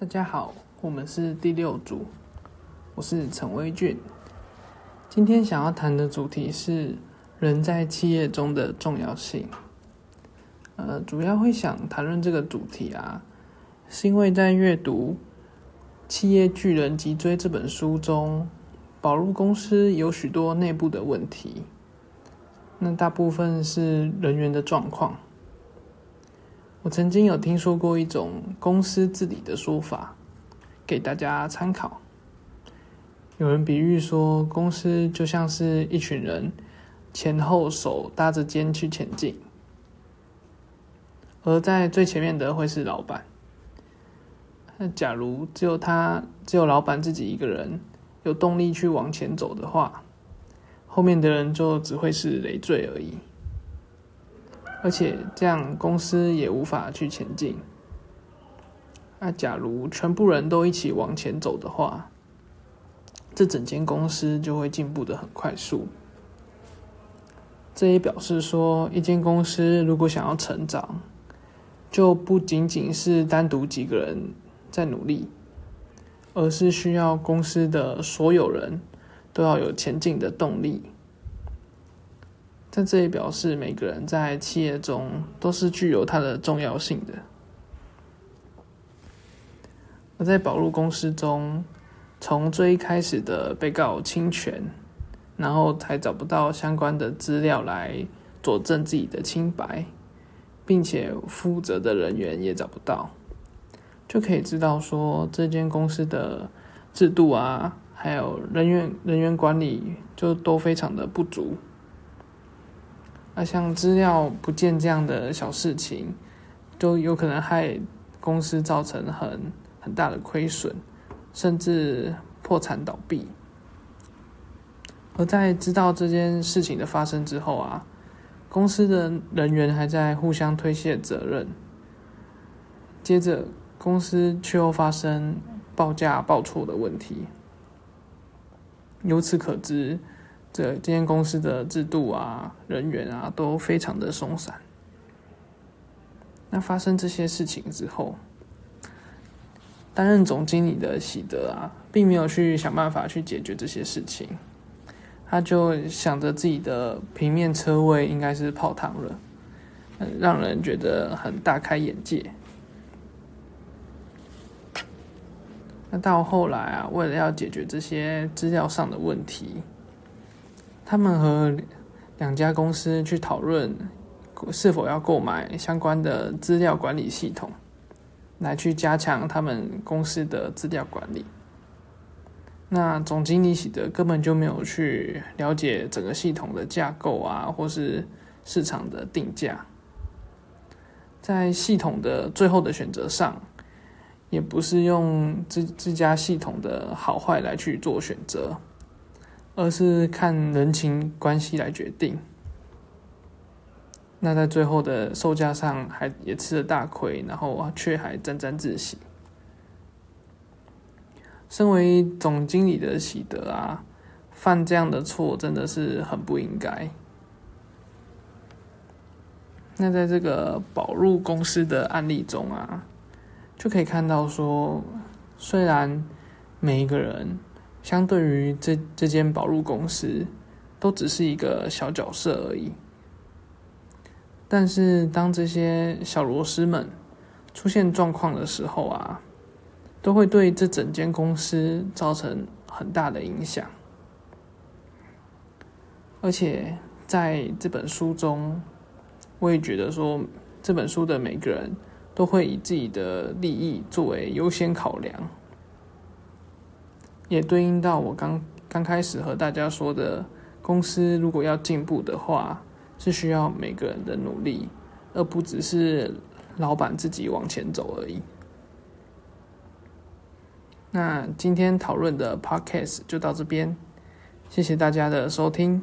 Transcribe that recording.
大家好，我们是第六组，我是陈威俊。今天想要谈的主题是人在企业中的重要性。呃，主要会想谈论这个主题啊，是因为在阅读《企业巨人脊椎》这本书中，宝路公司有许多内部的问题，那大部分是人员的状况。我曾经有听说过一种公司治理的说法，给大家参考。有人比喻说，公司就像是一群人前后手搭着肩去前进，而在最前面的会是老板。那假如只有他，只有老板自己一个人有动力去往前走的话，后面的人就只会是累赘而已。而且这样公司也无法去前进。那假如全部人都一起往前走的话，这整间公司就会进步的很快速。这也表示说，一间公司如果想要成长，就不仅仅是单独几个人在努力，而是需要公司的所有人都要有前进的动力。但这也表示每个人在企业中都是具有它的重要性的。而在保路公司中，从最开始的被告侵权，然后才找不到相关的资料来佐证自己的清白，并且负责的人员也找不到，就可以知道说这间公司的制度啊，还有人员人员管理就都非常的不足。那像资料不见这样的小事情，都有可能害公司造成很很大的亏损，甚至破产倒闭。而在知道这件事情的发生之后啊，公司的人员还在互相推卸责任，接着公司却又发生报价报错的问题。由此可知。这这间公司的制度啊、人员啊都非常的松散。那发生这些事情之后，担任总经理的喜德啊，并没有去想办法去解决这些事情，他就想着自己的平面车位应该是泡汤了，让人觉得很大开眼界。那到后来啊，为了要解决这些资料上的问题。他们和两家公司去讨论是否要购买相关的资料管理系统，来去加强他们公司的资料管理。那总经理喜德根本就没有去了解整个系统的架构啊，或是市场的定价，在系统的最后的选择上，也不是用这这家系统的好坏来去做选择。而是看人情关系来决定。那在最后的售价上，还也吃了大亏，然后却还沾沾自喜。身为总经理的喜德啊，犯这样的错真的是很不应该。那在这个保入公司的案例中啊，就可以看到说，虽然每一个人。相对于这这间保路公司，都只是一个小角色而已。但是当这些小螺丝们出现状况的时候啊，都会对这整间公司造成很大的影响。而且在这本书中，我也觉得说，这本书的每个人都会以自己的利益作为优先考量。也对应到我刚刚开始和大家说的，公司如果要进步的话，是需要每个人的努力，而不只是老板自己往前走而已。那今天讨论的 podcast 就到这边，谢谢大家的收听。